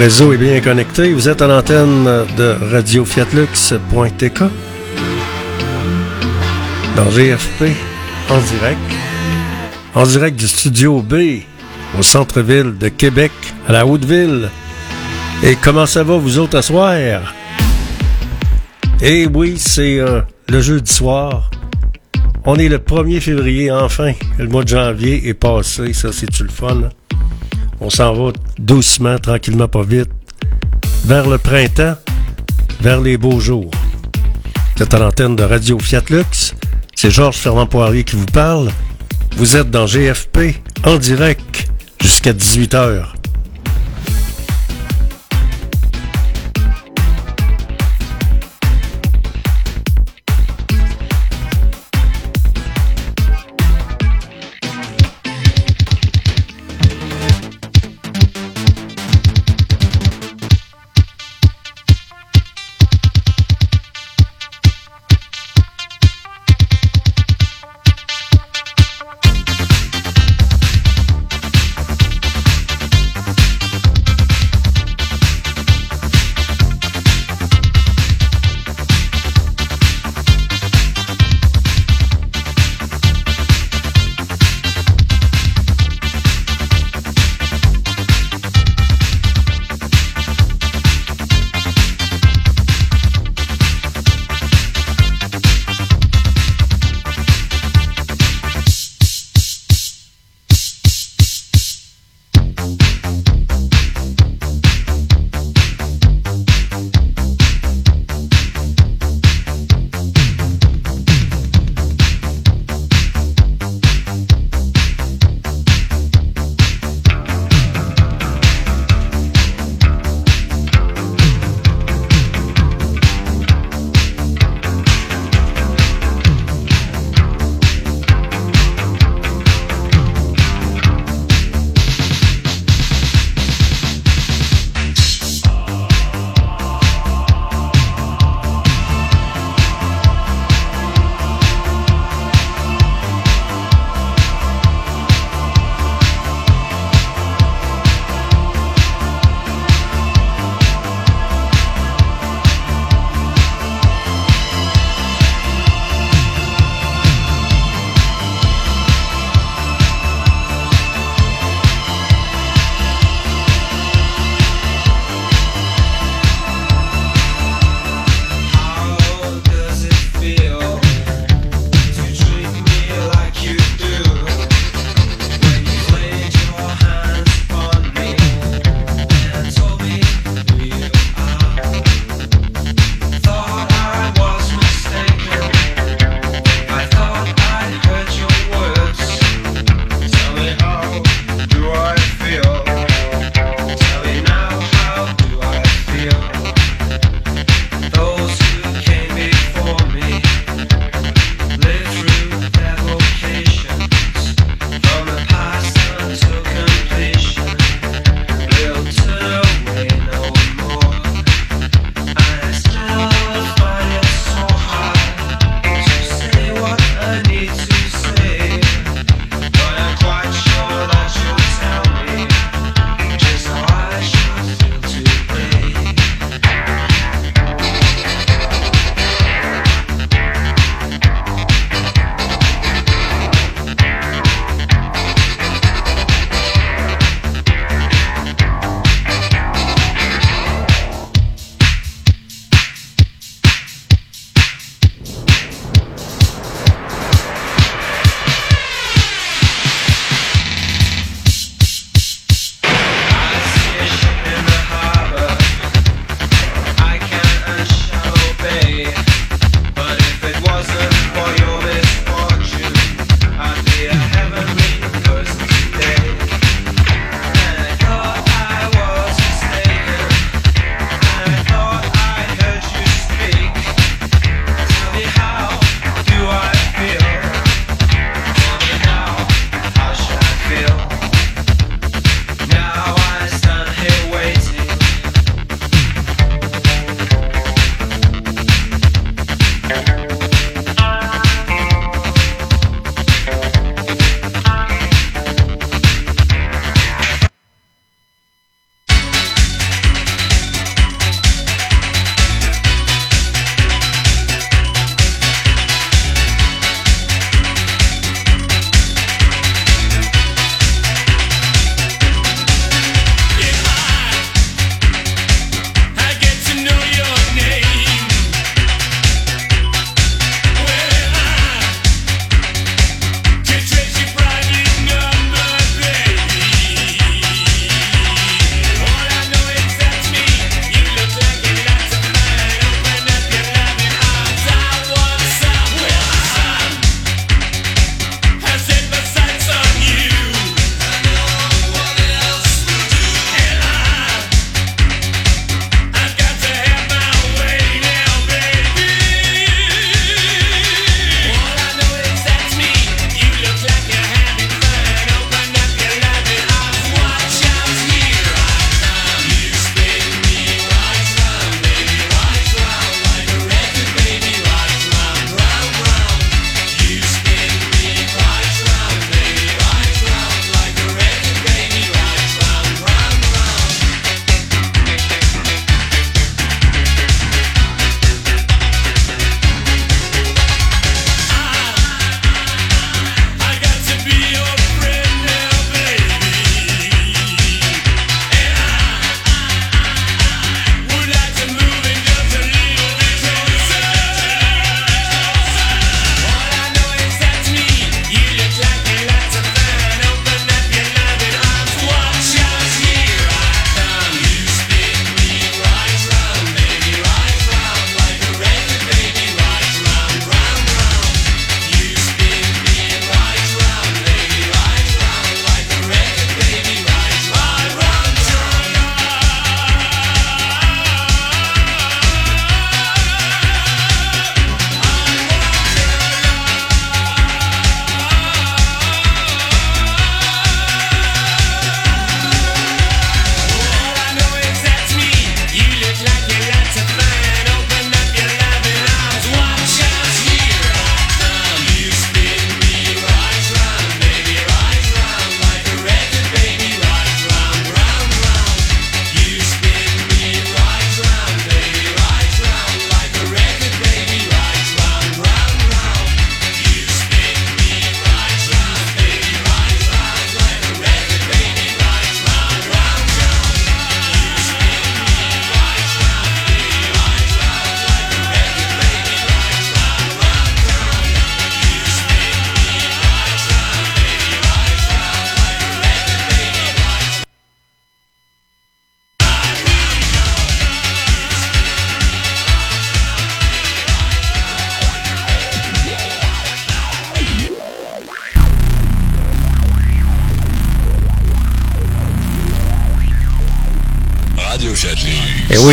réseau est bien connecté. Vous êtes à l'antenne de radiofiatlux.tk dans GFP en direct. En direct du studio B au centre-ville de Québec, à la Haute-Ville. Et comment ça va vous autres à soir? Eh oui, c'est euh, le jeudi soir. On est le 1er février, enfin. Le mois de janvier est passé, ça c'est-tu le fun? Hein? On s'en va doucement, tranquillement, pas vite, vers le printemps, vers les beaux jours. C'est à l'antenne de Radio Fiat Lux. C'est Georges Fernand Poirier qui vous parle. Vous êtes dans GFP en direct jusqu'à 18h.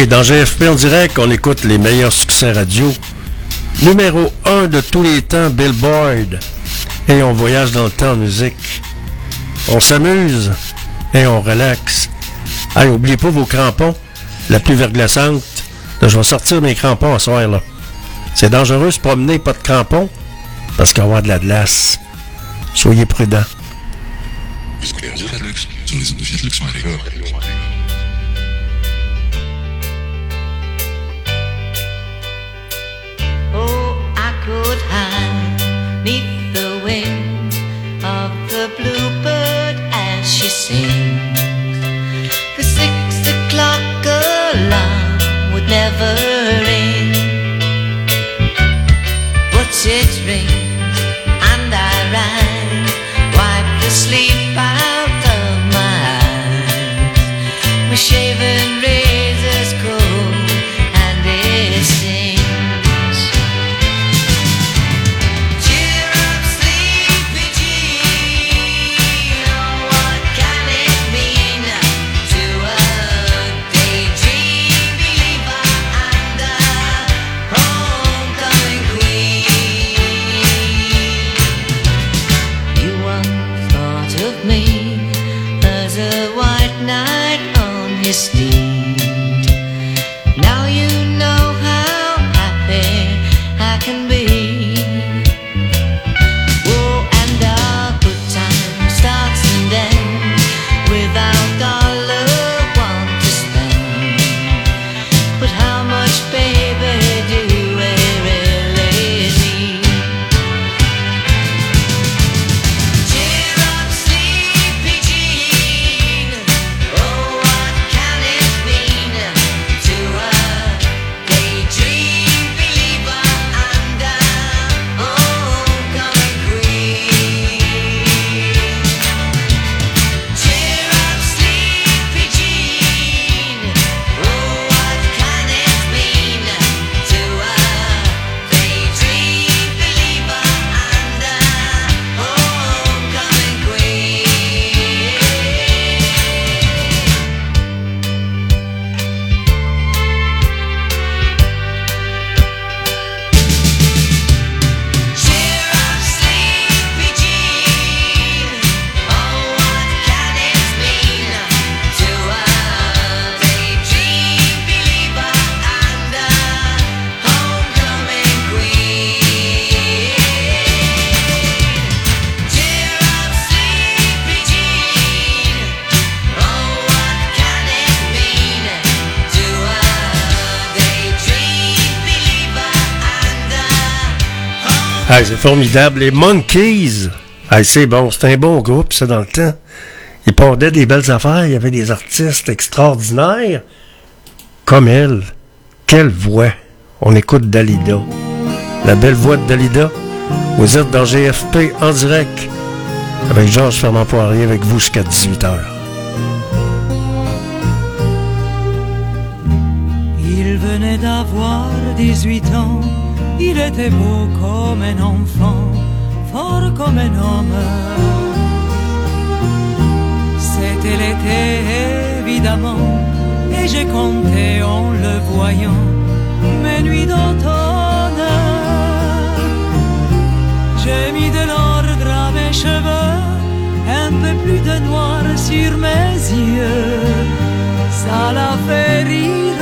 Dans GFP en direct, on écoute les meilleurs succès radio. Numéro 1 de tous les temps, Billboard. Et on voyage dans le temps en musique. On s'amuse et on relaxe. Allez, oubliez pas vos crampons. La plus verglaçante. je vais sortir mes crampons ce soir, là. C'est dangereux de se promener pas de crampons parce qu'il va de la glace. Soyez prudents. never end. What's it ring? C'est formidable. Les Monkeys. C'est bon. C'est un bon groupe, ça, dans le temps. Ils pondaient des belles affaires. Il y avait des artistes extraordinaires. Comme elle. Quelle voix. On écoute Dalida. La belle voix de Dalida. Vous êtes dans GFP en direct. Avec Georges Fernand Poirier avec vous jusqu'à 18h. Il venait d'avoir 18 ans, il était beau comme un enfant, fort comme un homme. C'était l'été évidemment, et j'ai compté en le voyant mes nuits d'automne. J'ai mis de l'ordre à mes cheveux, un peu plus de noir sur mes yeux, ça l'a fait rire.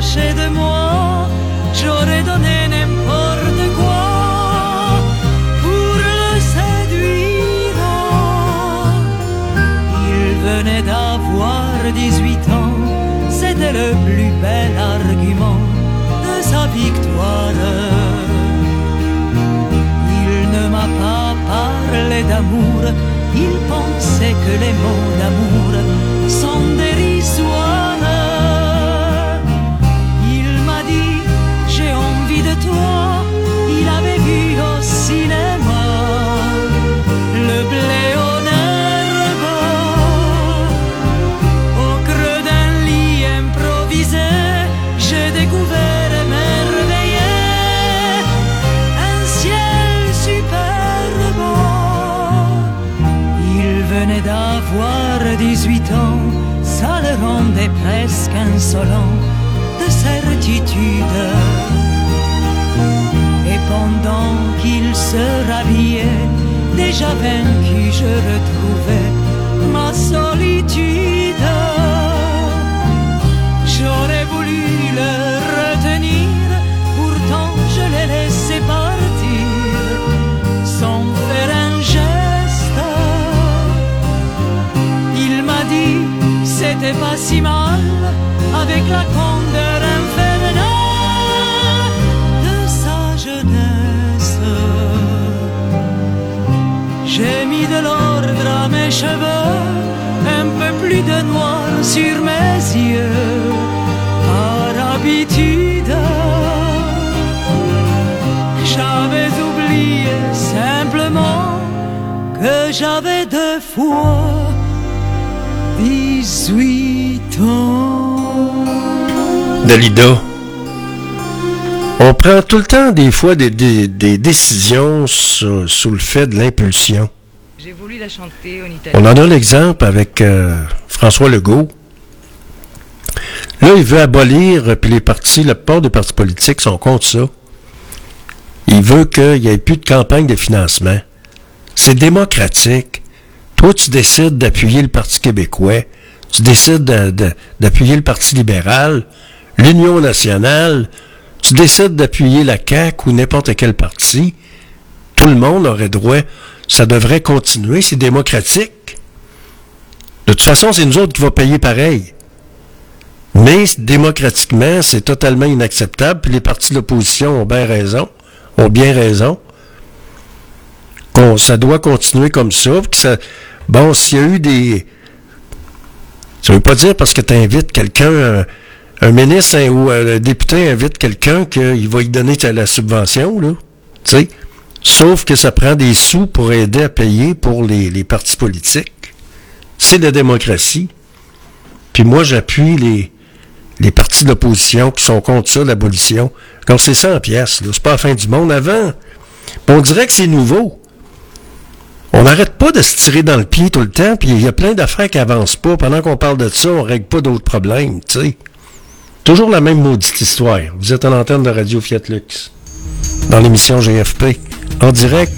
De moi, j'aurais donné n'importe quoi pour le séduire. Il venait d'avoir 18 ans, c'était le plus bel argument de sa victoire. Il ne m'a pas parlé d'amour, il pensait que les mots d'amour sont dérisoires. Presque insolent de certitude. Et pendant qu'il se rhabillait, déjà vaincu, je retrouvais ma solitude. Pas si mal avec la candeur infernale de sa jeunesse. J'ai mis de l'ordre à mes cheveux, un peu plus de noir sur mes yeux, par habitude. J'avais oublié simplement que j'avais deux fois 18 ans. Dalida. On prend tout le temps, des fois, des, des- des décisions sous, sous le fait de l'impulsion. J'ai voulu la chanter en italien. On en a l'exemple avec euh, François Legault. Là, il veut abolir, euh, puis les partis, la plupart des partis politiques sont contre ça. Il veut qu'il n'y ait plus de campagne de financement. C'est démocratique. Toi, tu décides d'appuyer le Parti québécois. Tu décides de- de- d'appuyer le Parti libéral, l'Union nationale. Tu décides d'appuyer la CAQ ou n'importe quel parti. Tout le monde aurait droit. Ça devrait continuer. C'est démocratique. De toute façon, c'est nous autres qui va payer pareil. Mais démocratiquement, c'est totalement inacceptable. Puis les partis de l'opposition ont bien raison. Ont bien raison. Qu'on, ça doit continuer comme ça- bon, s'il y a eu des. Ça veut pas dire parce que tu invites quelqu'un, un, un ministre ou un député invite quelqu'un qu'il va lui donner la subvention, là. Tu sais? Sauf que ça prend des sous pour aider à payer pour les, les partis politiques. C'est la démocratie. Puis moi, j'appuie les, les partis de l'opposition qui sont contre ça, l'abolition. Donc c'est 100 pièces, là. C'est pas la fin du monde. Avant, on dirait que c'est nouveau. On n'arrête pas de se tirer dans le pied tout le temps, puis il y a plein d'affaires qui avancent pas. Pendant qu'on parle de ça, on règle pas d'autres problèmes, tu sais. Toujours la même maudite histoire. Vous êtes à l'antenne de Radio Fiat Lux, dans l'émission GFP, en direct.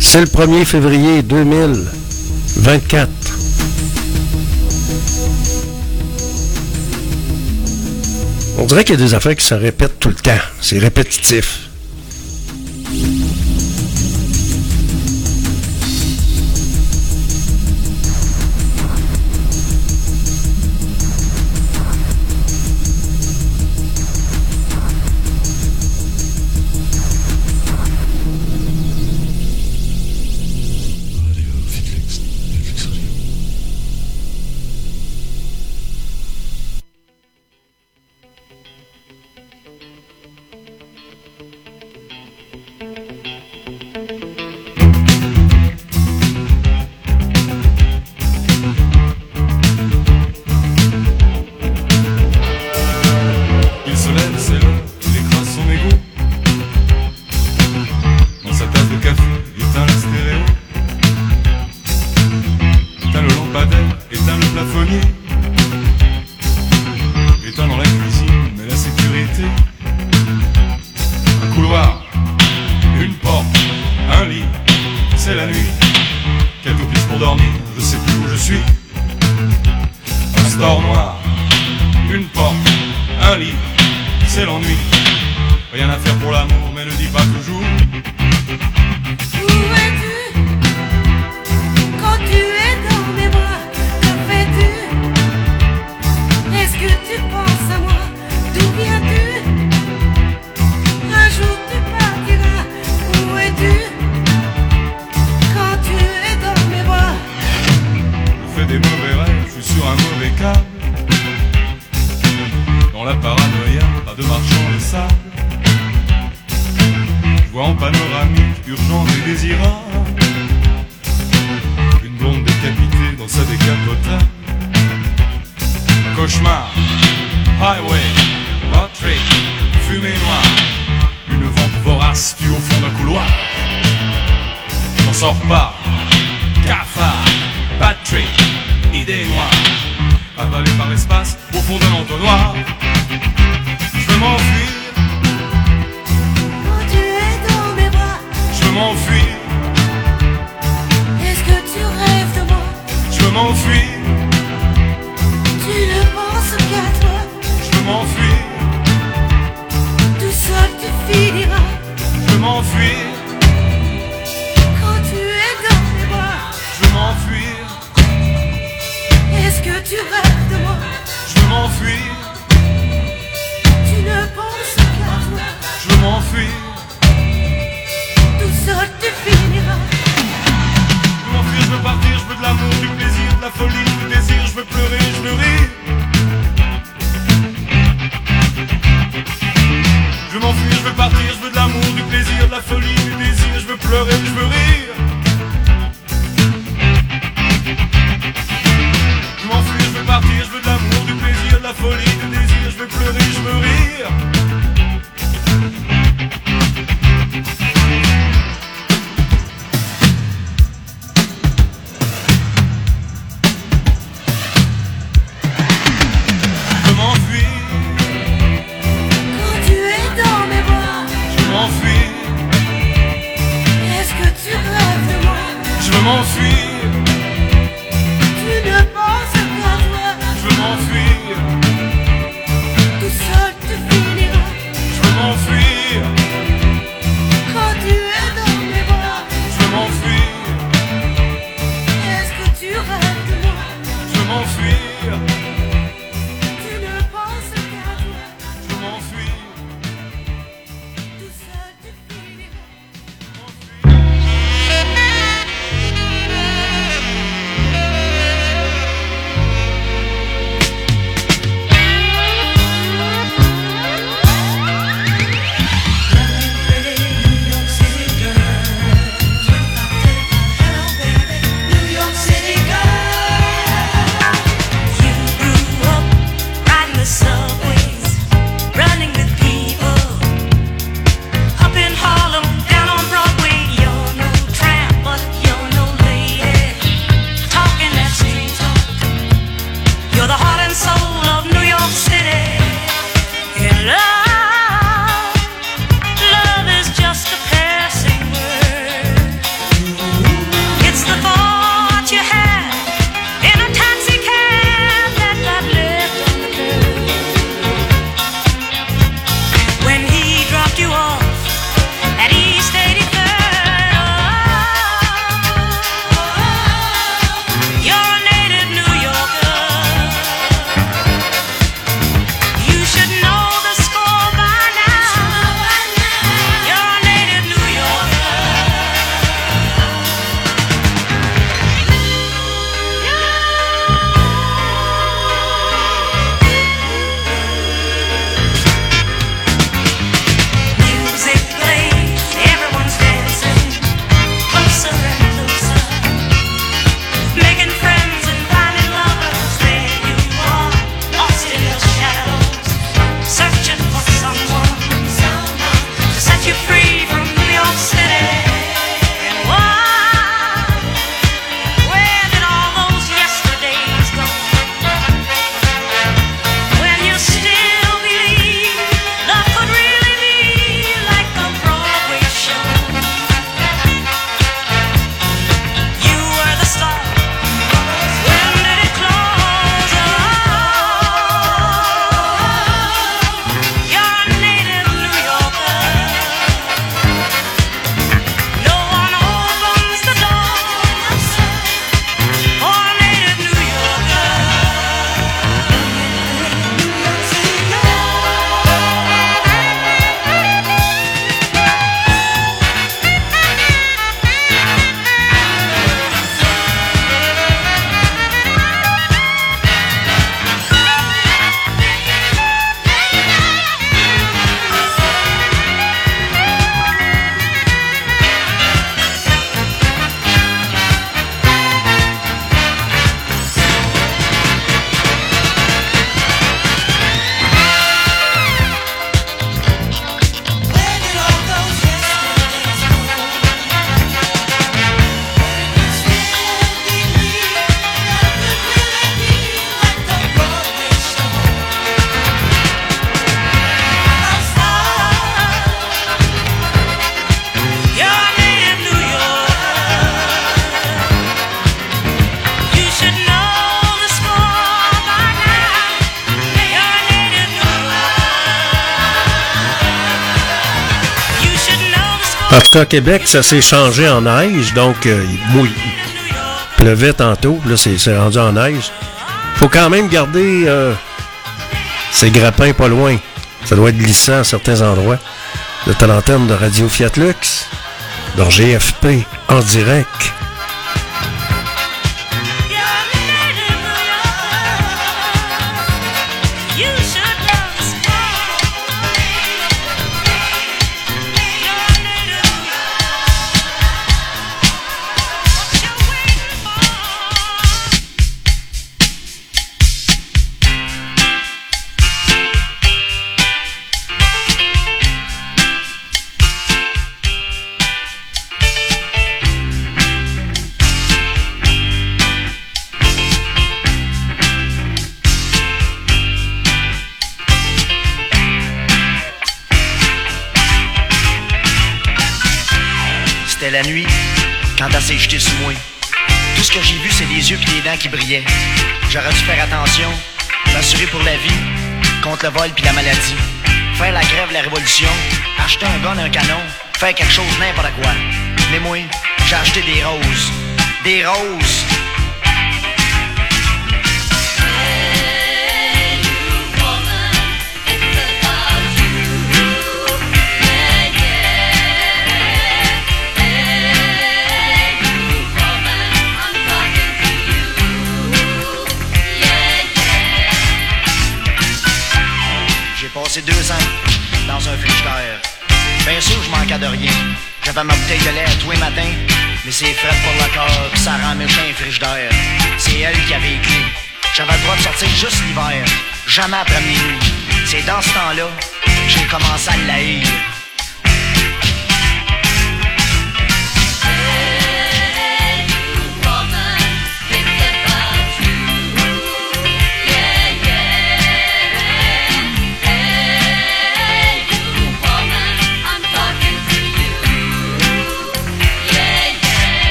C'est le 1er février 2024. On dirait qu'il y a des affaires qui se répètent tout le temps. C'est répétitif. M'enfuir, Cas, Québec, ça s'est changé en neige, donc euh, il mouille. Il pleuvait tantôt, là, c'est rendu en neige. faut quand même garder euh, ces grappins pas loin. Ça doit être glissant à certains endroits. De l'antenne de Radio Fiat Lux, GFP, en direct.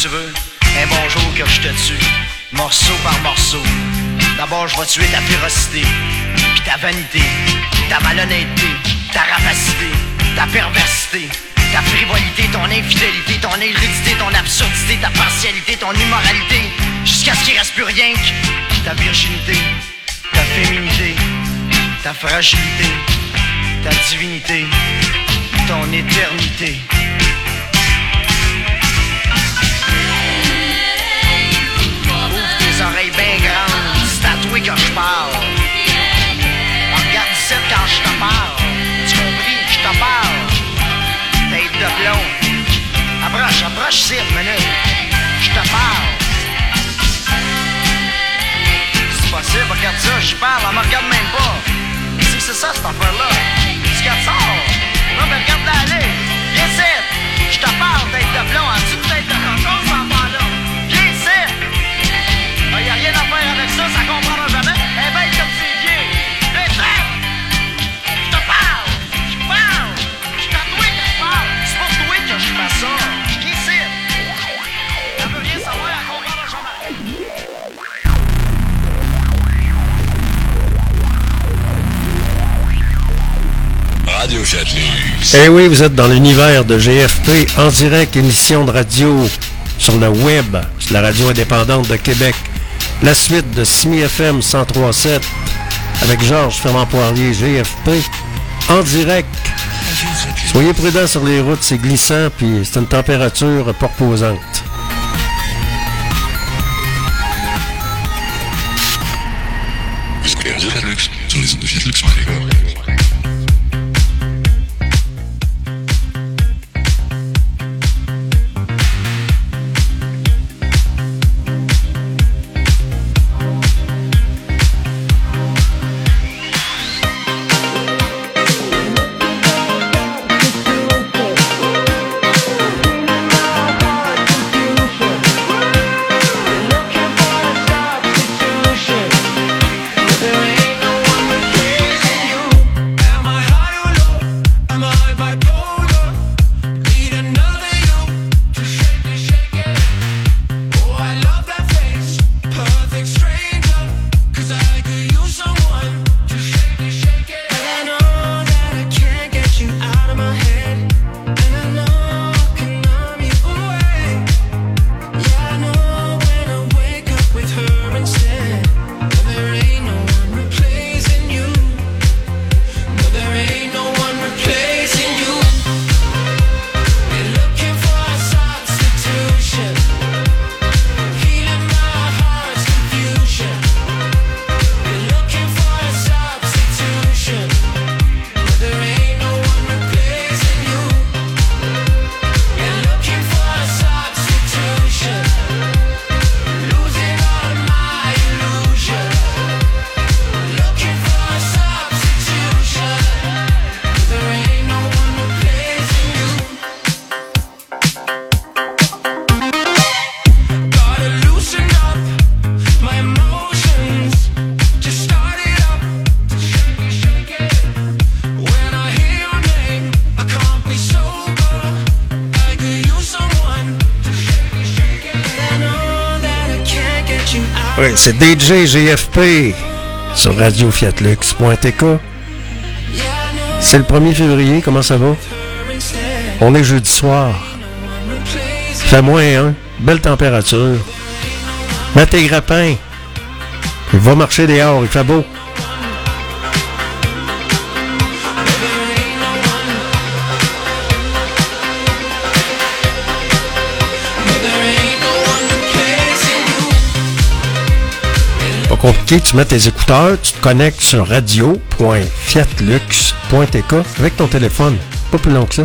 Tu veux. Un bon jour que je te tue. Morceau par morceau. D'abord, je vais tuer ta férocité. Puis ta vanité. Ta malhonnêteté. Ta rapacité. Ta perversité. Ta frivolité, ton infidélité, ton hérédité, ton absurdité, ta partialité, ton immoralité, jusqu'à ce qu'il reste plus rien que ta virginité, ta féminité, ta fragilité, ta divinité, ton éternité. Que je parle. Regarde ici quand je te parle. Tu compris? Je te parle? Tête de plomb. Approche, approche ici, une minute. Je te parle. C'est possible, regarde ça, je parle, elle me regarde même pas. C'est que c'est ça cette affaire-là? Tu regardes ça? Non, mais regarde-la aller. Viens ici. Je te parle, tête de plomb. As-tu une tête de Eh oui, vous êtes dans l'univers de GFP, en direct, émission de radio sur le web, la radio indépendante de Québec. La suite de SMI FM 1037 avec Georges Fermant-Poirier, GFP, en direct. Soyez prudents sur les routes, c'est glissant, puis c'est une température pas. C'est DJ GFP sur radiofiatlux.tk C'est le 1er février, comment ça va? On est jeudi soir. Fait moins 1, belle température. Mets tes grappins. Il va marcher dehors, il fait beau. compliqué, tu mets tes écouteurs, tu te connectes sur radio.fiatlux.tk avec ton téléphone. Pas plus long que ça.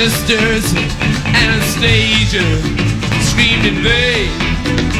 ministers, Anastasia screamed in vain.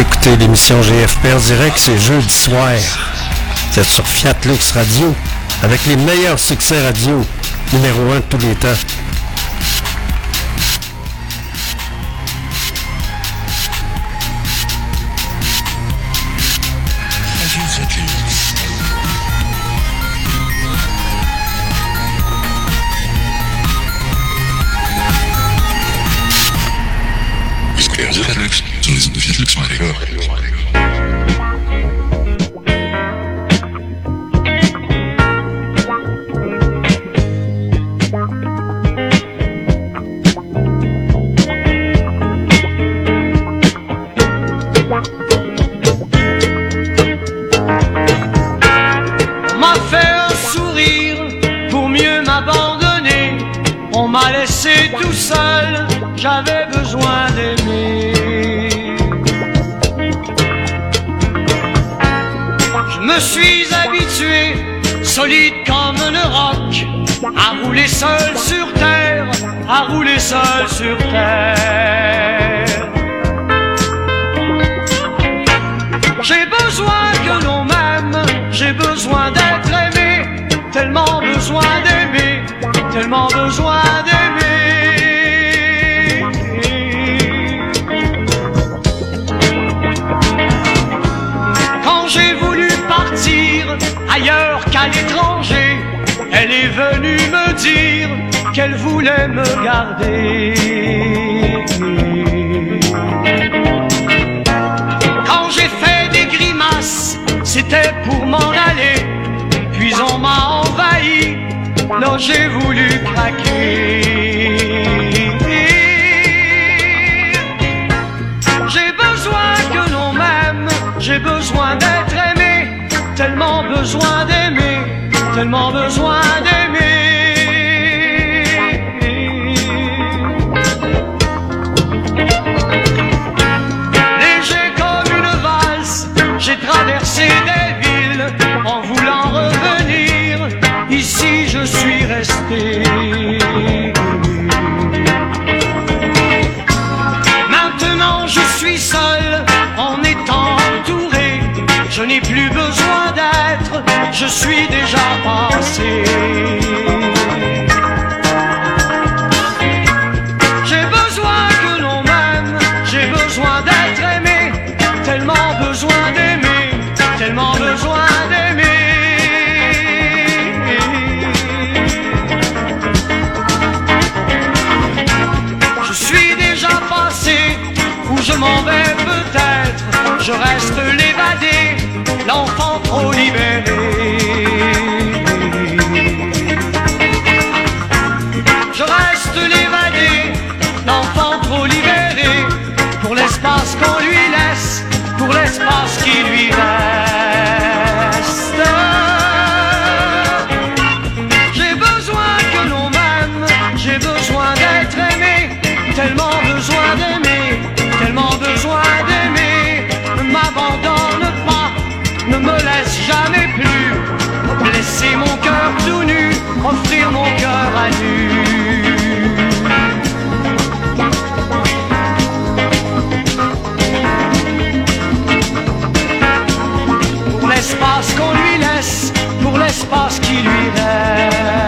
Écoutez l'émission GFP en direct, c'est jeudi soir. C'est sur Fiat Lux Radio, avec les meilleurs succès radio, numéro un de tous les temps. Seul, j'avais besoin d'aimer. Je me suis habitué, solide comme un roc, à rouler seul sur terre, à rouler seul sur terre. J'ai besoin que l'on m'aime, j'ai besoin d'être aimé, tellement besoin d'aimer, tellement besoin d'aimer. Venue me dire qu'elle voulait me garder. Quand j'ai fait des grimaces, c'était pour m'en aller. Puis on m'a envahi, là j'ai voulu craquer. J'ai besoin que l'on m'aime, j'ai besoin d'être aimé, tellement besoin d'aimer, tellement besoin d'aimer. Je suis déjà passé. L'espace qui lui reste. J'ai besoin que l'on m'aime, j'ai besoin d'être aimé, tellement besoin d'aimer, tellement besoin d'aimer. Ne m'abandonne pas, ne me laisse jamais plus, laisser mon cœur tout nu, offrir mon cœur à nu. L'espace qui lui reste.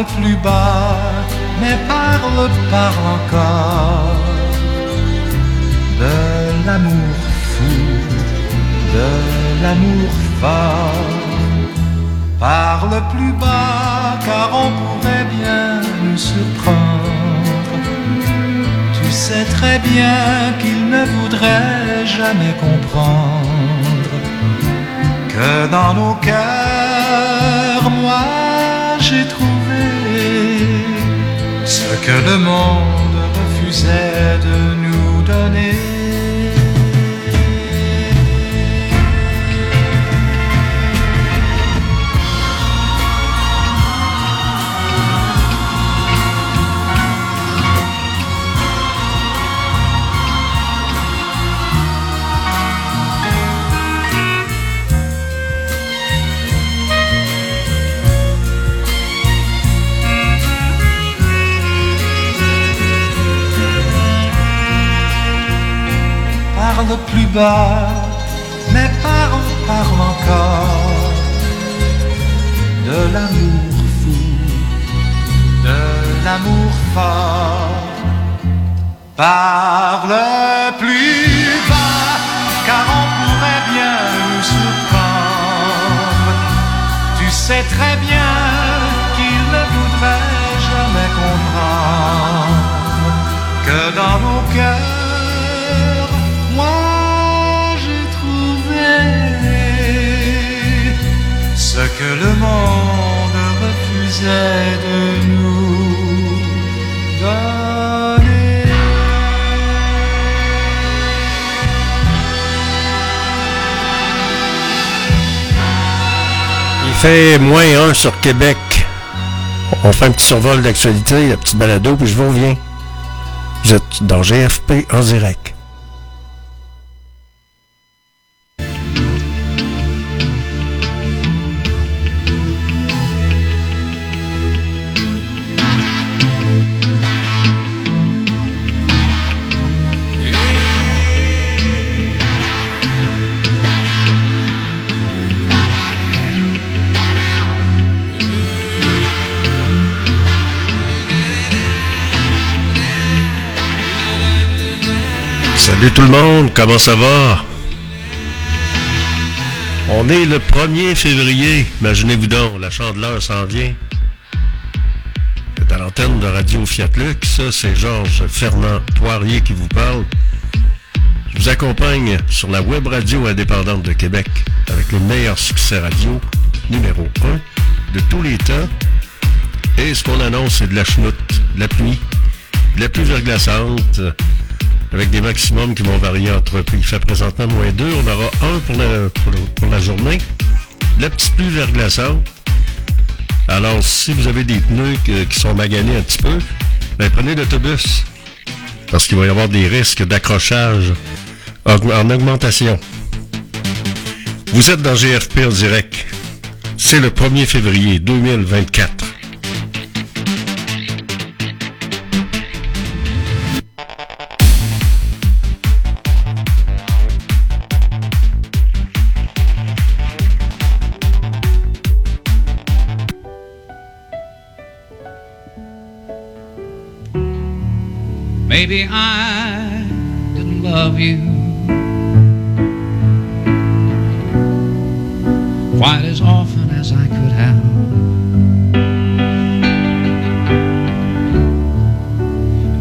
Parle plus bas, mais parle, parle encore de l'amour fou, de l'amour fort. Parle plus bas, car on pourrait bien nous surprendre. Tu sais très bien qu'il ne voudrait jamais comprendre que dans nos cœurs, moi j'ai trouvé que le monde refusait de nous donner. Parle plus bas, mais parle, parle encore de l'amour fou, de l'amour fort. Parle plus bas, car on pourrait bien nous surprendre. Tu sais très bien que le monde refusait de nous donner. Il fait moins 1 sur Québec. On fait un petit survol d'actualité, la petite balado, puis je vous reviens. Vous êtes dans GFP en direct. Salut tout le monde, comment ça va? On est le 1er février. Imaginez-vous donc, la chandeleur s'en vient. C'est à l'antenne de Radio Fiat. Ça, c'est Georges Fernand Poirier qui vous parle. Je vous accompagne sur la web radio indépendante de Québec avec le meilleur succès radio numéro 1 de tous les temps. Et ce qu'on annonce, c'est de la chenoute, de la pluie, de la pluie verglaçante, avec des maximums qui vont varier entre, il fait présentement moins 2, on aura 1 pour la, pour, le- pour la journée, la petite pluie verglaçante. Alors, si vous avez des pneus qui sont maganés un petit peu, ben, prenez l'autobus, parce qu'il va y avoir des risques d'accrochage en augmentation. Vous êtes dans GFP en direct. C'est le 1er février 2024. Maybe I didn't love you quite as often as I could have.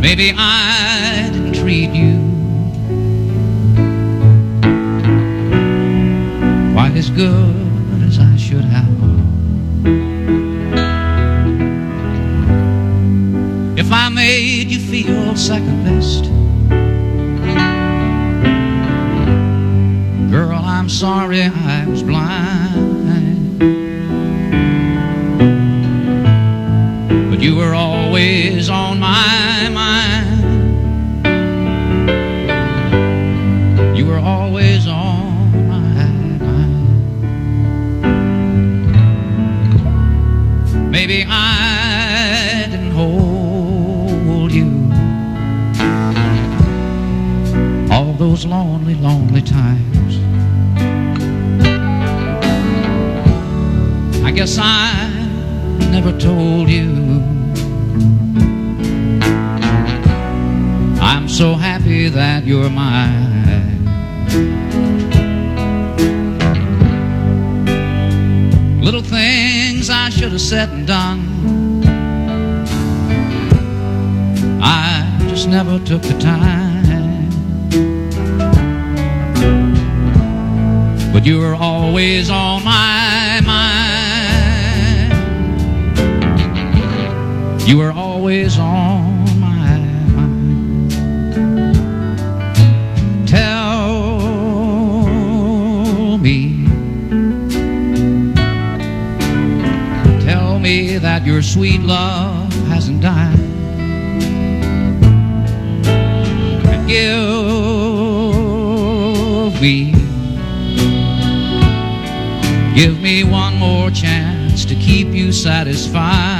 Maybe I didn't treat you quite as good second best, girl, I'm sorry I was blind. But you were always on I never told you. I'm so happy that you're mine. Little things I should have said and done. I just never took the time. But you were always on my You were always on my mind. Tell me. Tell me that your sweet love hasn't died. And give me, give me one more chance to keep you satisfied.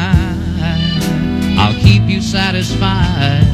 I'll keep you satisfied.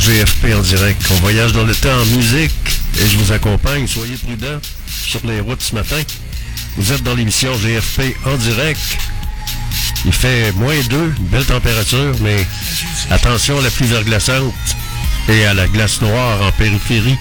GFP en direct. On voyage dans le temps en musique et je vous accompagne. Soyez prudents sur les routes ce matin. Vous êtes dans l'émission GFP en direct. Il fait moins 2, belle température, mais attention à la pluie verglaçante et à la glace noire en périphérie.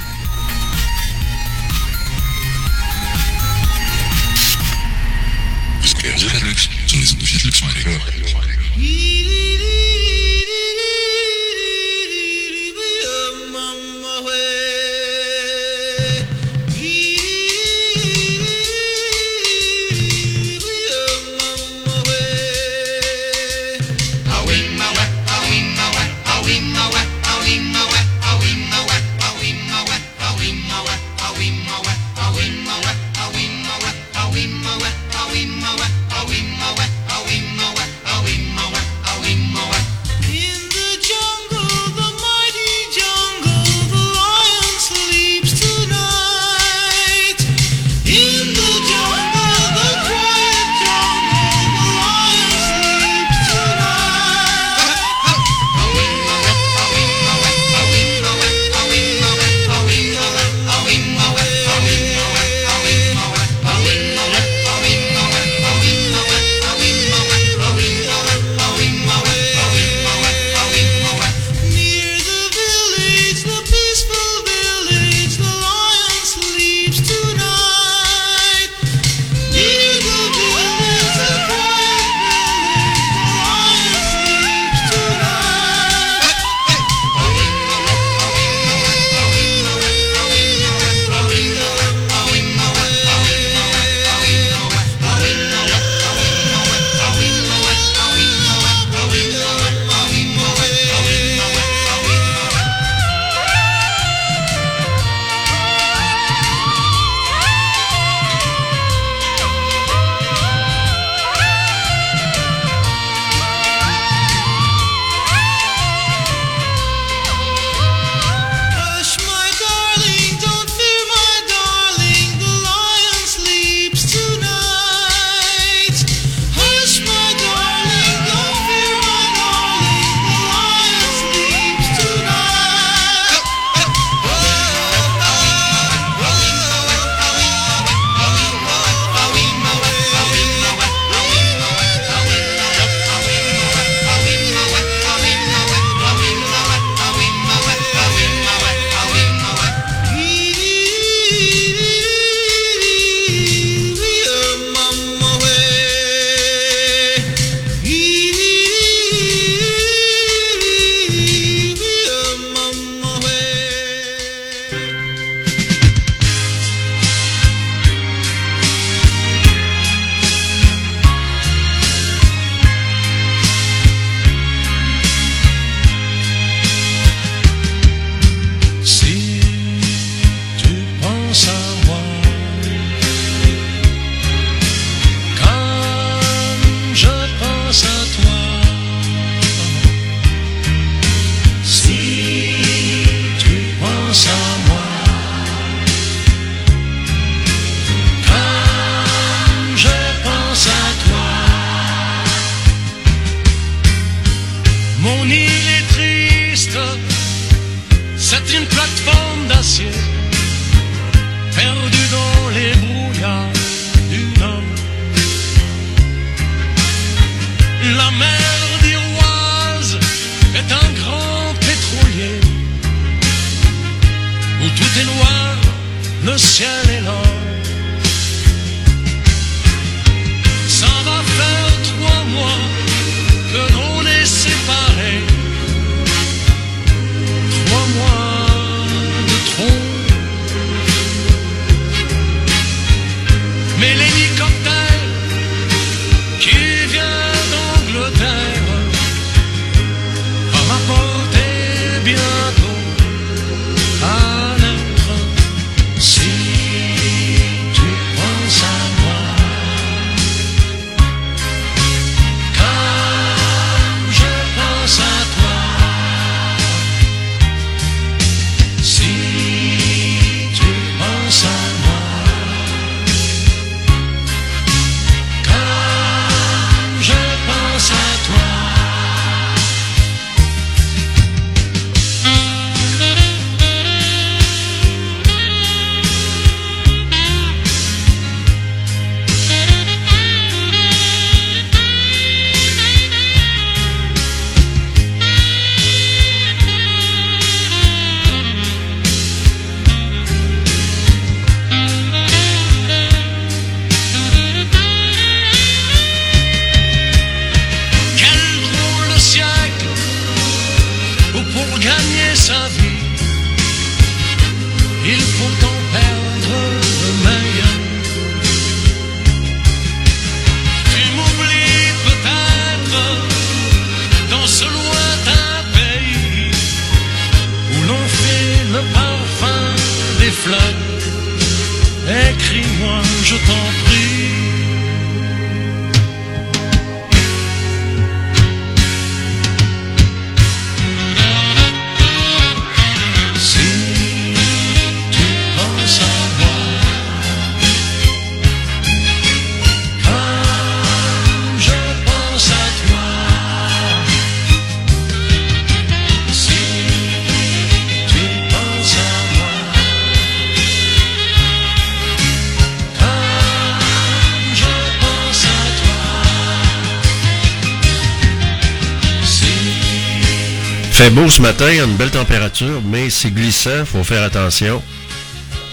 Fait beau ce matin, il y a une belle température, mais c'est glissant, faut faire attention.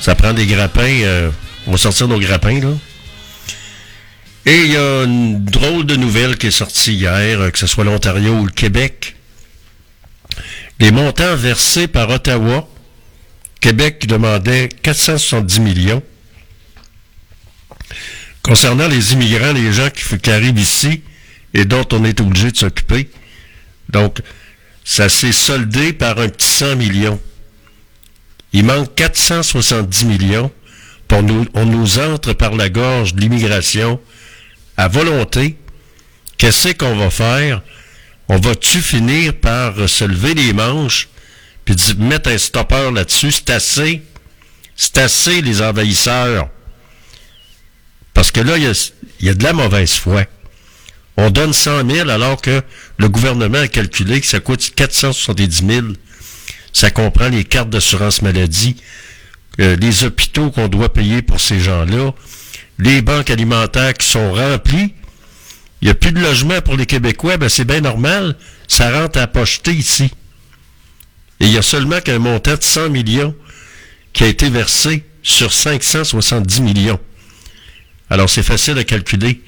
Ça prend des grappins. euh, on va sortir nos grappins, là. Et il y a une drôle de nouvelle qui est sortie hier, euh, que ce soit l'Ontario ou le Québec. Les montants versés par Ottawa, Québec demandait 470 millions. Concernant les immigrants, les gens qui, qui arrivent ici et dont on est obligé de s'occuper. Donc, ça s'est soldé par un petit 100 millions. Il manque 470 millions pour nous, on nous entre par la gorge de l'immigration à volonté. Qu'est-ce qu'on va faire? On va-tu finir par se lever les manches puis mettre un stopper là-dessus? C'est assez. C'est assez, les envahisseurs. Parce que là, il y a de la mauvaise foi. On donne 100 000 alors que le gouvernement a calculé que ça coûte 470 000. Ça comprend les cartes d'assurance maladie, euh, les hôpitaux qu'on doit payer pour ces gens-là, les banques alimentaires qui sont remplies. Il n'y a plus de logement pour les Québécois, ben c'est bien normal. Ça rentre à pocheter ici. Et il y a seulement qu'un montant de 100 millions qui a été versé sur 570 millions. Alors c'est facile à calculer.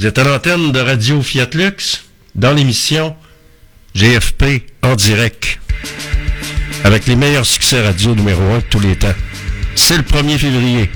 Vous êtes à l'antenne de Radio Fiat Lux dans l'émission GFP en direct avec les meilleurs succès radio numéro 1 de tous les temps. C'est le 1er février.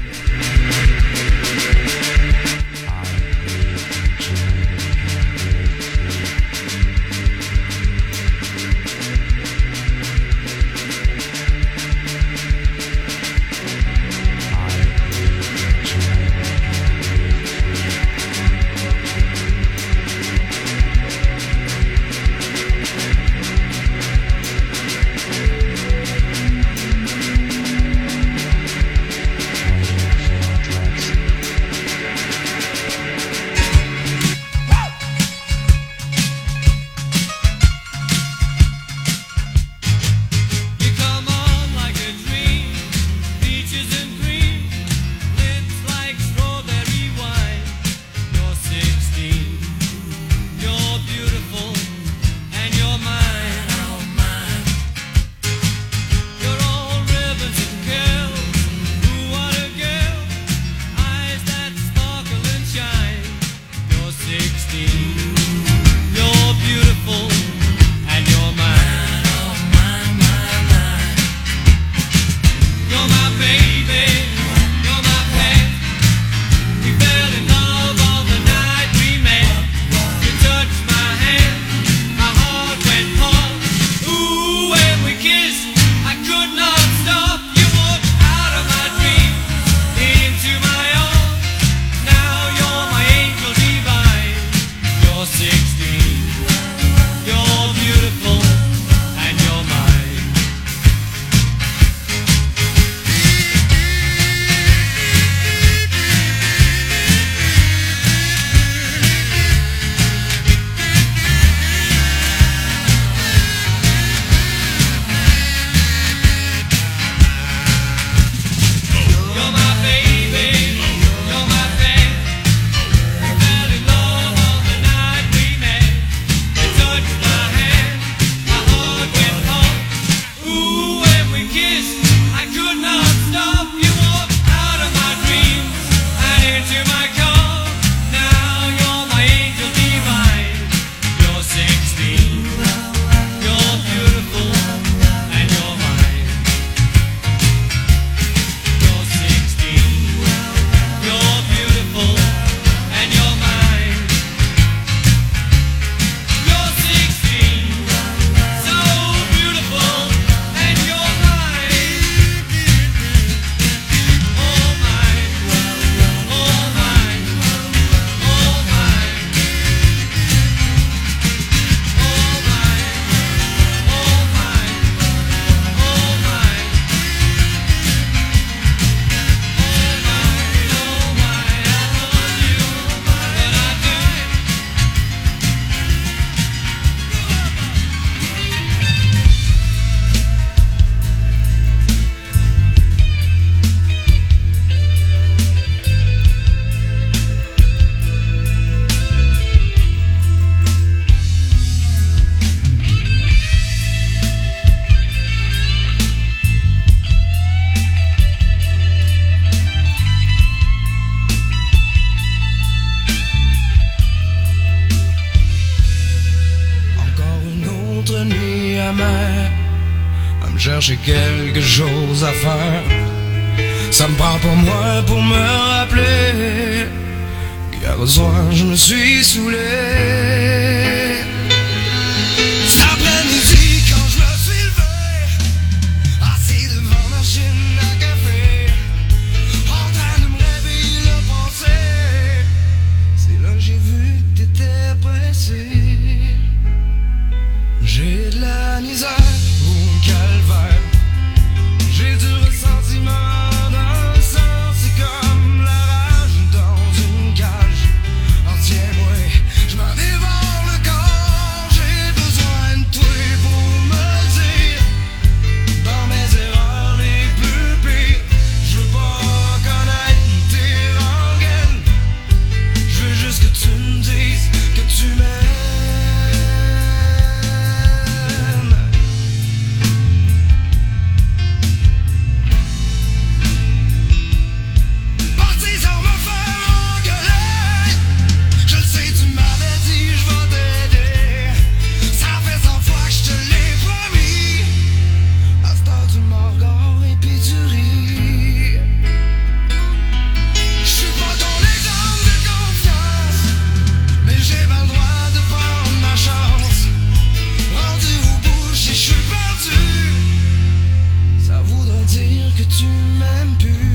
do.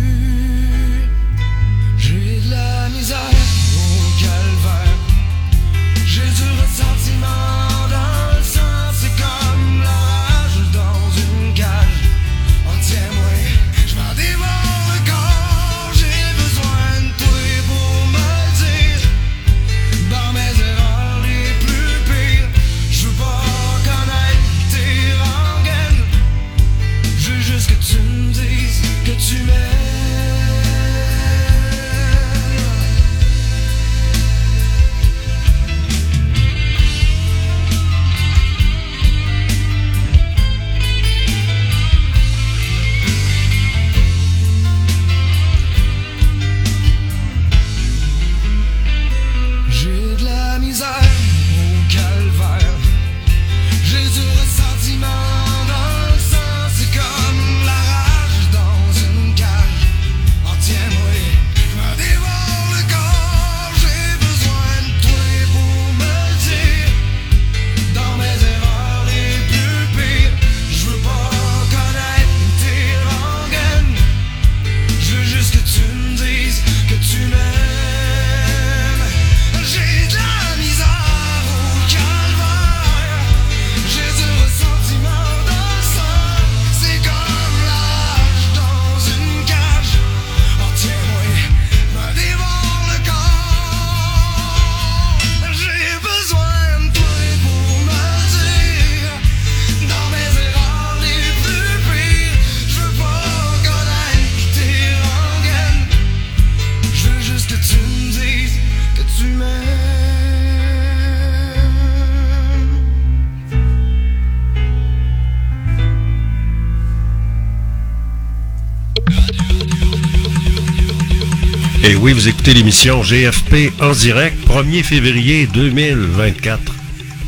oui, vous écoutez l'émission GFP en direct, 1er février 2024.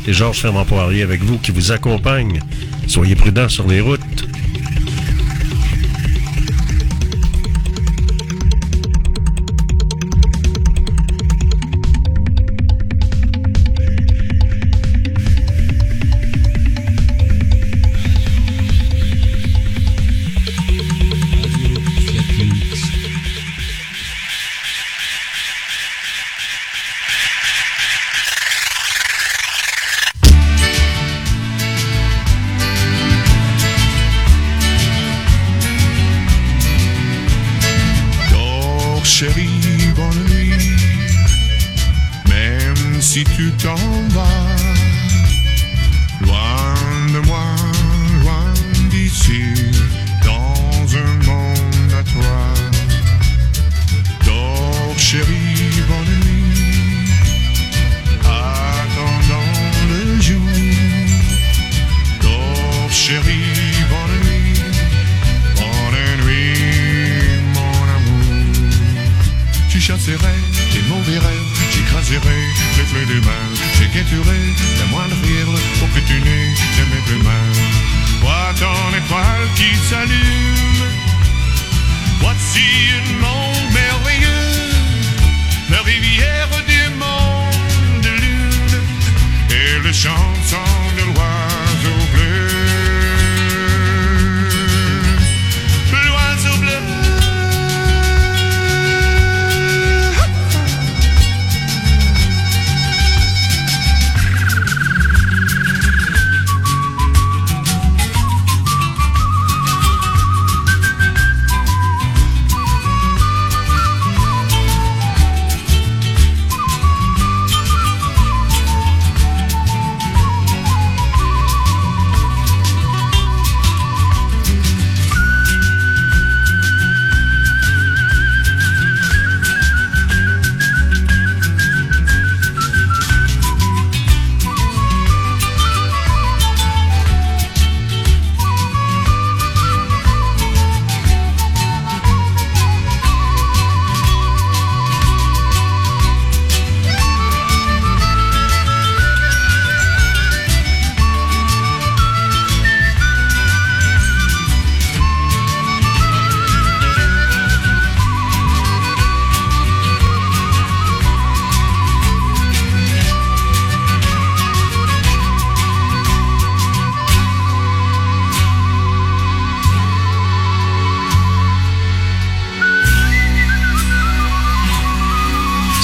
C'est Georges Fernand Poirier avec vous qui vous accompagne. Soyez prudents sur les routes.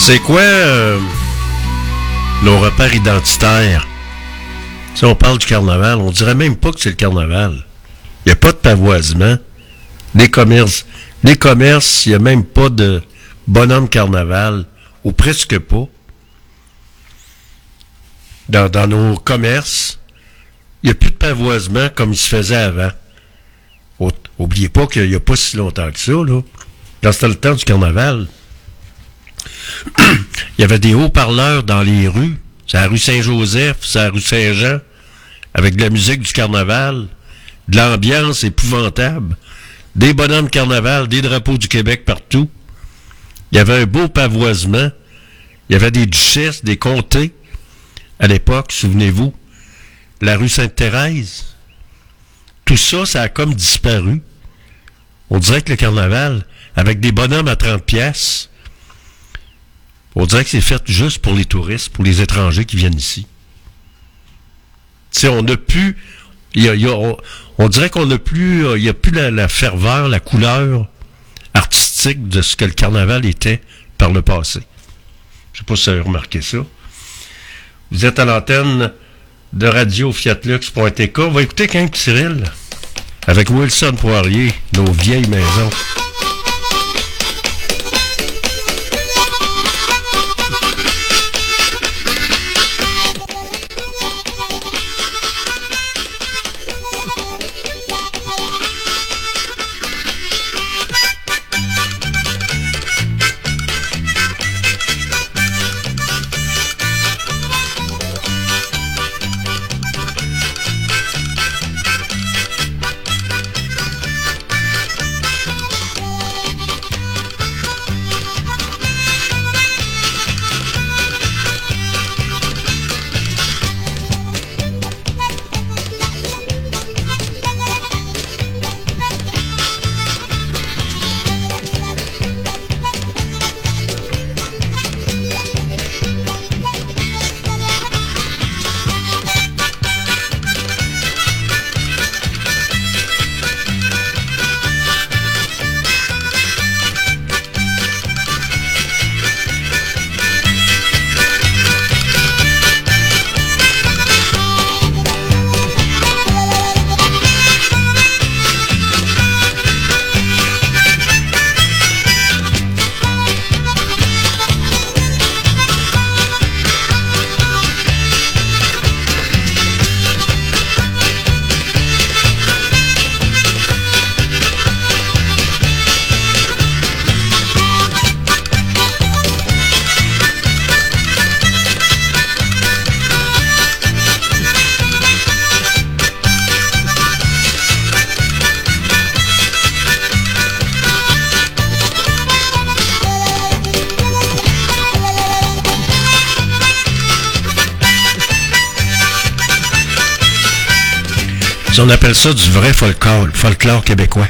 C'est quoi euh, nos repères identitaires? Si on parle du carnaval, on dirait même pas que c'est le carnaval. Il n'y a pas de pavoisement. Les commerces, les commerces, il n'y a même pas de bonhomme carnaval, ou presque pas. Dans, nos commerces, il n'y a plus de pavoisement comme il se faisait avant. Oubliez pas qu'il n'y a pas si longtemps que ça, là. Quand c'était le temps du carnaval, il y avait des haut-parleurs dans les rues. C'est la rue Saint-Joseph, c'est la rue Saint-Jean, avec de la musique du carnaval, de l'ambiance épouvantable, des bonhommes carnaval, des drapeaux du Québec partout. Il y avait un beau pavoisement. Il y avait des duchesses, des comtés. À l'époque, souvenez-vous, la rue Sainte-Thérèse. Tout ça, ça a comme disparu. On dirait que le carnaval, avec des bonhommes à 30 pièces, on dirait que c'est fait juste pour les touristes, pour les étrangers qui viennent ici. Tu sais, on n'a plus. a- on, dirait qu'on n'a plus. euh, Il n'y a plus la, ferveur, la couleur artistique de ce que le carnaval était par le passé. Je sais pas si vous avez remarqué ça. Vous êtes à l'antenne de radio fiatlux.tk. On va écouter King Cyril avec Wilson Poirier, nos vieilles maisons. on appelle ça du vrai folklore, folklore québécois.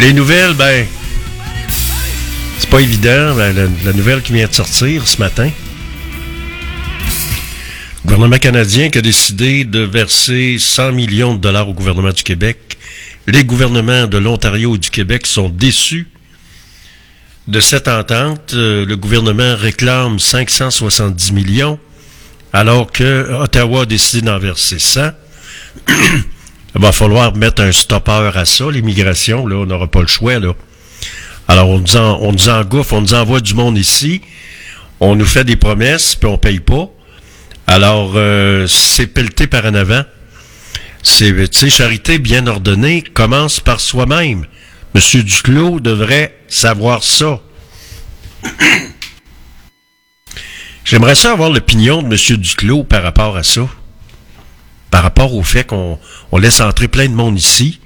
Les nouvelles, ben. C'est pas évident. Ben, la, la, nouvelle qui vient de sortir ce matin. Le gouvernement canadien qui a décidé de verser 100 millions de dollars au gouvernement du Québec. Les gouvernements de l'Ontario et du Québec sont déçus de cette entente. Euh, le gouvernement réclame 570 millions alors que Ottawa a décidé d'en verser 100. Il va falloir mettre un stopper à ça, l'immigration, là, on n'aura pas le choix, là. Alors, on nous, en- on nous on nous envoie du monde ici, on nous fait des promesses, puis on paye pas. Alors, euh, c'est pelleté par en avant. C'est, tu sais, charité bien ordonnée commence par soi-même. Monsieur Duclos devrait savoir ça. J'aimerais ça avoir l'opinion de Monsieur Duclos par rapport à ça. Par rapport au fait qu'on on laisse entrer plein de monde ici.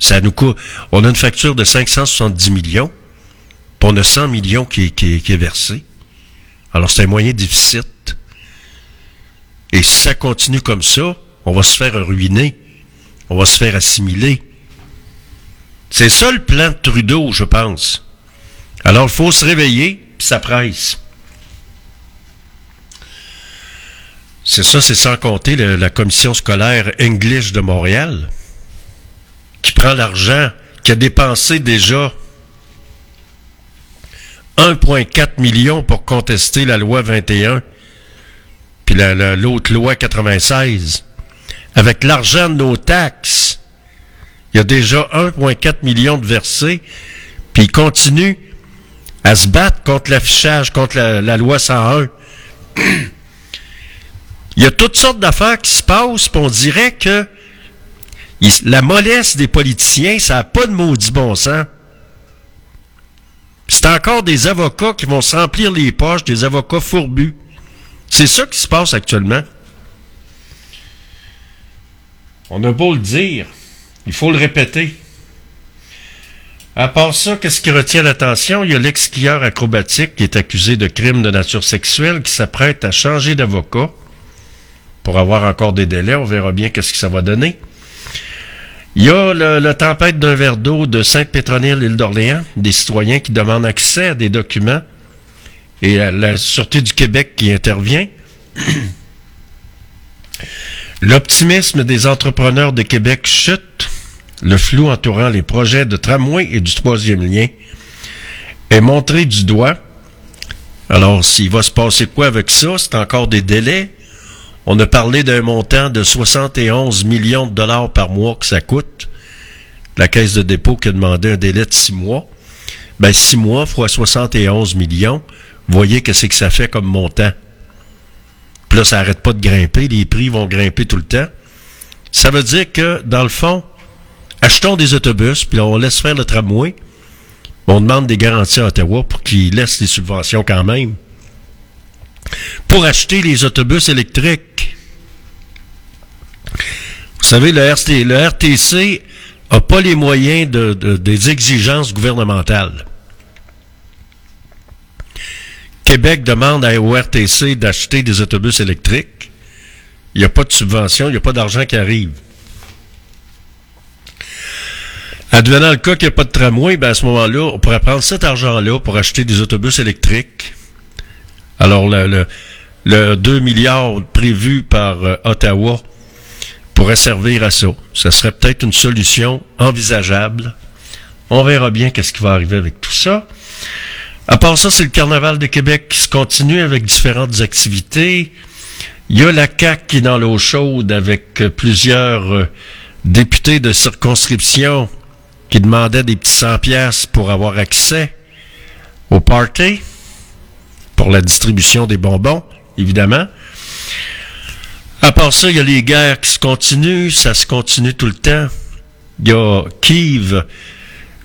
Ça nous coûte. On a une facture de 570 millions. Puis on a 100 millions qui, qui, qui est versé. Alors c'est un moyen déficit. Et si ça continue comme ça, on va se faire ruiner. On va se faire assimiler. C'est ça le plan de Trudeau, je pense. Alors il faut se réveiller, puis ça presse. C'est ça, c'est sans compter la commission scolaire English de Montréal, qui prend l'argent, qui a dépensé déjà 1,4 million pour contester la loi 21, puis la- la- l'autre loi 96. Avec l'argent de nos taxes, il y a déjà 1,4 million de versés, puis il continue à se battre contre l'affichage, contre la, la loi 101. Il y a toutes sortes d'affaires qui se passent, puis on dirait que la mollesse des politiciens, ça n'a pas de maudit bon sens. C'est encore des avocats qui vont se remplir les poches, des avocats fourbus. C'est ça qui se passe actuellement. On a beau le dire, il faut le répéter. À part ça, qu'est-ce qui retient l'attention? Il y a l'ex-skieur acrobatique qui est accusé de crime de nature sexuelle qui s'apprête à changer d'avocat pour avoir encore des délais. On verra bien qu'est-ce que ça va donner. Il y a la tempête d'un verre d'eau de Sainte-Pétronille, île d'Orléans, des citoyens qui demandent accès à des documents et la Sûreté du Québec qui intervient. L'optimisme des entrepreneurs de Québec chute. Le flou entourant les projets de tramway et du troisième lien est montré du doigt. Alors, s'il va se passer quoi avec ça, c'est encore des délais. On a parlé d'un montant de 71 millions de dollars par mois que ça coûte. La caisse de dépôt qui a demandé un délai de six mois. Ben, six mois fois 71 millions, voyez qu'est-ce que ça fait comme montant. Puis là, ça arrête pas de grimper, les prix vont grimper tout le temps. Ça veut dire que, dans le fond, achetons des autobus, puis on laisse faire le tramway. On demande des garanties à Ottawa pour qu'ils laissent les subventions quand même. Pour acheter les autobus électriques. Vous savez, le, RT le RTC a pas les moyens de, de- des exigences gouvernementales. Québec demande à- au RTC d'acheter des autobus électriques. Il n'y a pas de subvention, il n'y a pas d'argent qui arrive. Advenant le cas qu'il n'y a pas de tramway, ben à ce moment-là, on pourrait prendre cet argent-là pour acheter des autobus électriques. Alors, le, le, le 2 milliards prévu par euh, Ottawa pourrait servir à ça. Ça serait peut-être une solution envisageable. On verra bien qu'est-ce qui va arriver avec tout ça. À part ça, c'est le Carnaval de Québec qui se continue avec différentes activités. Il y a la CAQ qui est dans l'eau chaude avec euh, plusieurs euh, députés de circonscription qui demandaient des petits 100 pièces pour avoir accès au party, pour la distribution des bonbons, évidemment. À part ça, il y a les guerres qui se continuent, ça se continue tout le temps. Il y a Kiev,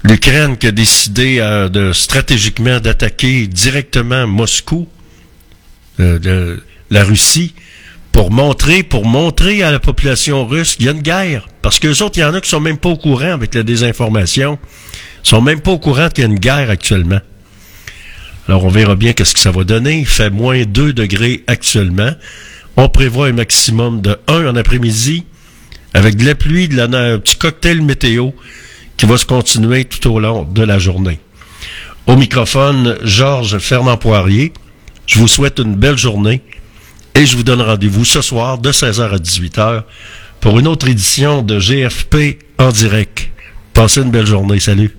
l'Ukraine qui a décidé euh, stratégiquement d'attaquer directement Moscou, euh, la Russie, pour montrer, pour montrer à la population russe qu'il y a une guerre. Parce que autres, il y en a qui sont même pas au courant avec la désinformation. Ils sont même pas au courant qu'il y a une guerre actuellement. Alors, on verra bien qu'est-ce que ça va donner. Il fait moins 2 degrés actuellement. On prévoit un maximum de 1 en après-midi avec de la pluie, de la, un petit cocktail météo qui va se continuer tout au long de la journée. Au microphone, Georges Fernand Poirier. Je vous souhaite une belle journée et je vous donne rendez-vous ce soir de 16h à 18h pour une autre édition de GFP en direct. Passez une belle journée. Salut.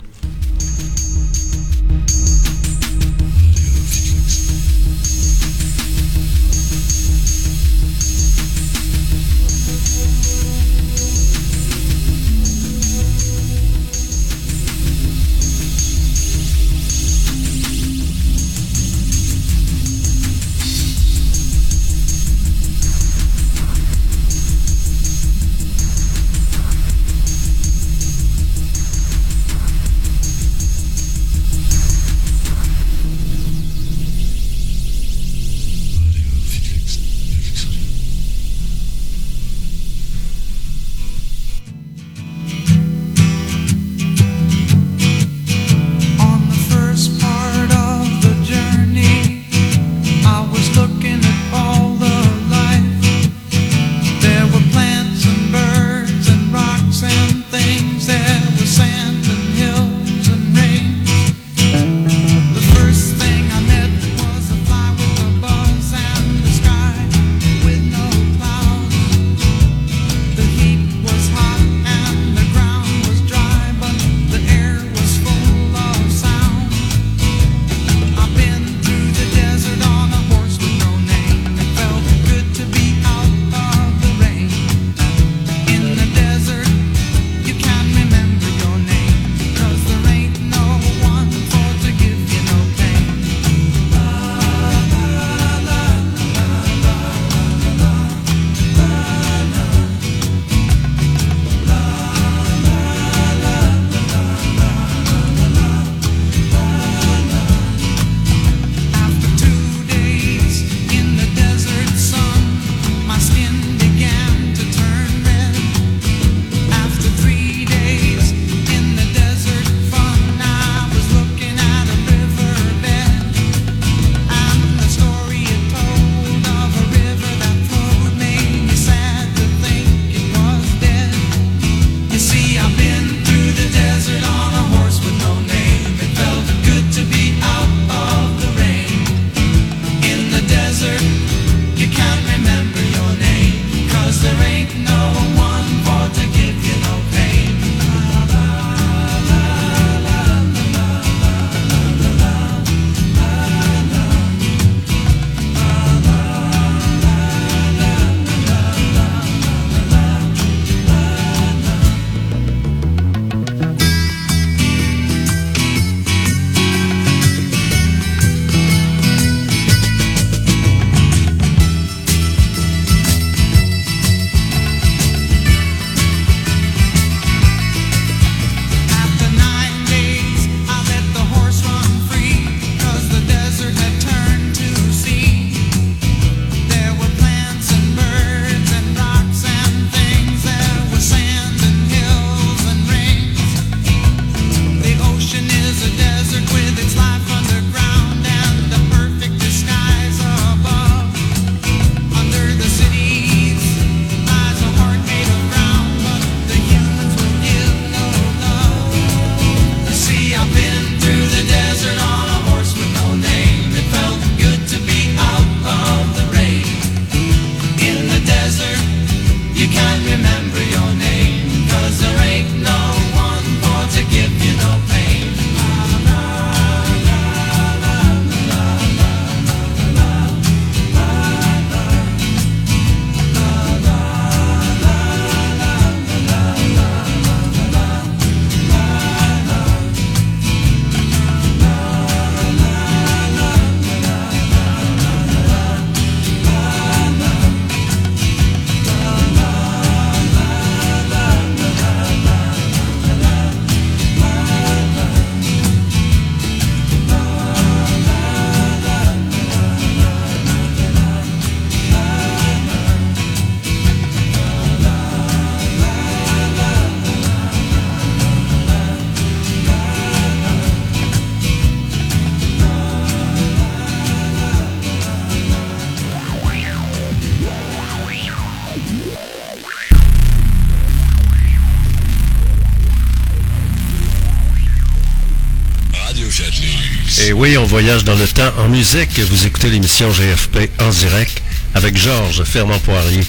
Oui, on voyage dans le temps en musique. Vous écoutez l'émission GFP en direct avec Georges Fernand Poirier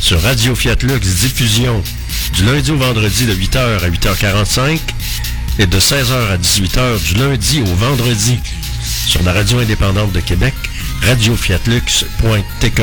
sur Radio Fiat Lux Diffusion du lundi au vendredi de 8h à 8h45 et de 16h à 18h du lundi au vendredi sur la radio indépendante de Québec, radiofiatlux.tk.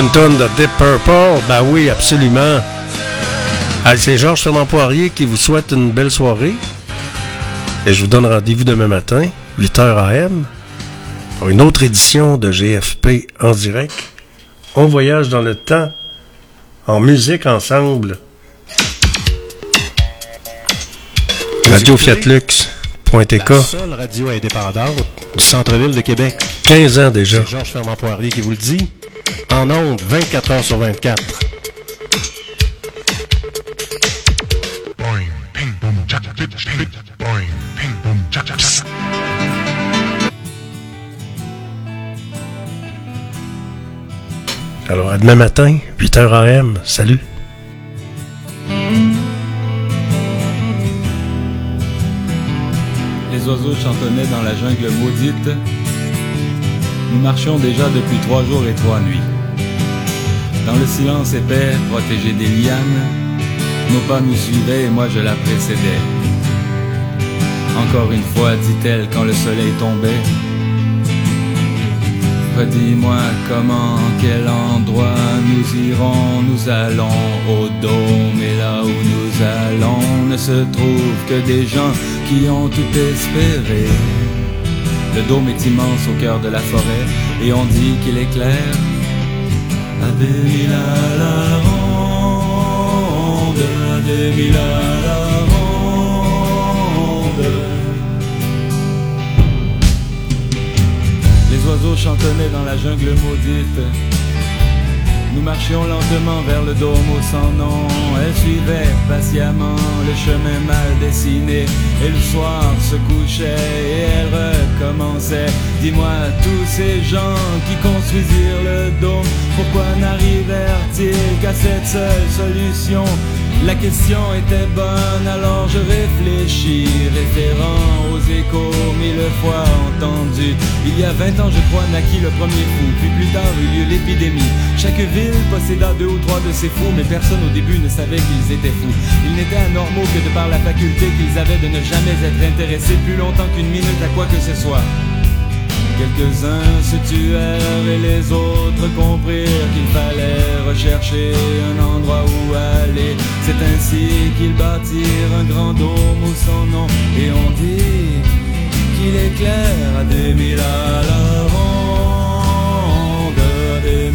bonne tonne de Deep Purple. Ben oui, absolument. C'est Georges Fernand Poirier qui vous souhaite une belle soirée. Et je vous donne rendez-vous demain matin, 8h AM, pour une autre édition de GFP en direct. On voyage dans le temps, en musique ensemble. Radio Fiatlux.tk. La seule radio indépendante du centre-ville de Québec. 15 ans déjà. C'est Georges Fernand Poirier qui vous le dit. En ondes, 24 heures sur 24. Alors, à demain matin, 8h AM. Salut. Les oiseaux chantonnaient dans la jungle maudite. Nous marchions déjà depuis trois jours et trois nuits. Dans le silence épais, protégé des lianes, nos pas nous suivaient et moi je la précédais. Encore une fois, dit-elle quand le soleil tombait. Redis-moi comment, en quel endroit nous irons, nous allons au dôme et là où nous allons ne se trouve que des gens qui ont tout espéré. Le dôme est immense au cœur de la forêt et on dit qu'il est clair. Des mille à la ronde, des mille à la ronde. Les oiseaux chantonnaient dans la jungle maudite. Nous marchions lentement vers le dôme au sans nom. Elle suivait patiemment le chemin mal dessiné. Et le soir se couchait et elle recommençait. Dis-moi, tous ces gens qui construisirent le dôme, pourquoi n'arrivèrent-ils qu'à cette seule solution? La question était bonne, alors je réfléchis, référant aux échos mille fois entendus. Il y a 20 ans, je crois, naquit le premier fou, puis plus tard eut lieu l'épidémie. Chaque ville posséda deux ou trois de ces fous, mais personne au début ne savait qu'ils étaient fous. Ils n'étaient anormaux que de par la faculté qu'ils avaient de ne jamais être intéressés plus longtemps qu'une minute à quoi que ce soit. Quelques-uns se tuèrent et les autres comprirent qu'il fallait rechercher un endroit où aller. C'est ainsi qu'ils bâtirent un grand dôme où son nom et on dit qu'il éclaire à des mille à la ronde, des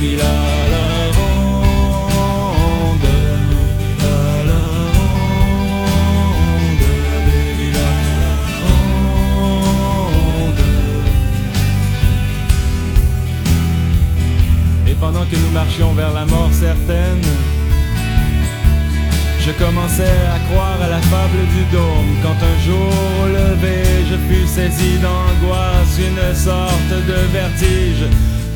pendant que nous marchions vers la mort certaine, je commençais à croire à la fable du dôme quand un jour au lever je fus saisi d'angoisse, une sorte de vertige,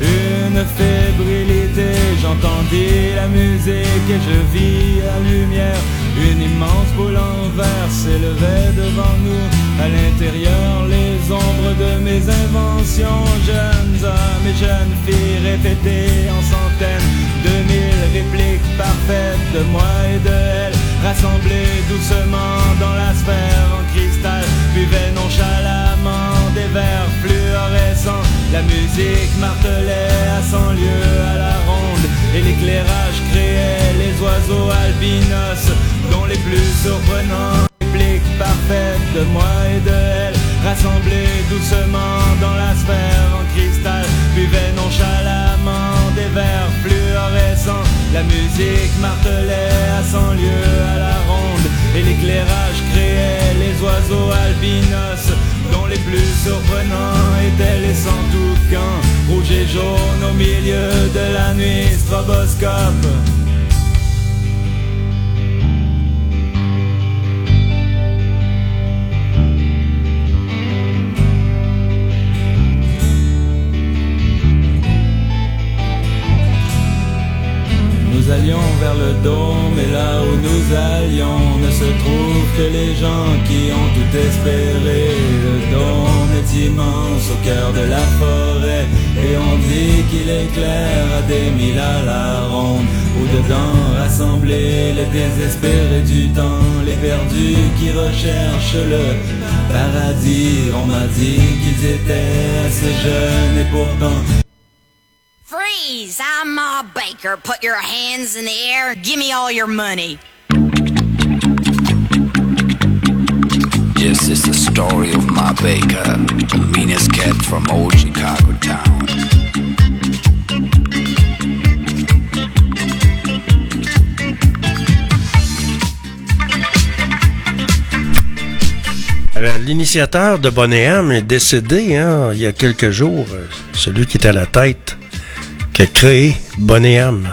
une fébrilité. J'entendis la musique et je vis la lumière. Une immense boule en verre s'élevait devant nous. À l'intérieur, les ombres de mes inventions. Jeunes hommes et jeunes filles répétaient en centaines de mille répliques parfaites de moi et de elle. Rassemblés doucement dans la sphère en cristal, buvaient nonchalamment des verres fluorescents. La musique martelait à cent lieues à la et l'éclairage créait les oiseaux albinos dont les plus surprenants répliques parfaites de moi et de elle. Rassemblés doucement dans la sphère en cristal, buvaient nonchalamment des verres fluorescents. La musique martelait à cent lieues à la ronde et l'éclairage créait les oiseaux albinos dont les plus surprenants étaient les sans rouges et jaunes au milieu de la nuit, stroboscope. Nous allions vers le dôme et là où nous allions ne se trouve que les gens qui ont tout espéré. Le dôme est immense au cœur de la forêt et on dit qu'il éclaire à des mille à la ronde. Où dedans rassemblés les désespérés du temps, les perdus qui recherchent le paradis. On m'a dit qu'ils étaient assez jeunes et pourtant! Please, I'm Ma Baker. Put your hands in the air and give me all your money. Yes, it's the story of Ma Baker, the meanest cat from old Chicago town. Alors, L'initiateur de Bonham est décédé hein, il y a quelques jours. euh, Celui qui est à la tête, qui a créé Bonham.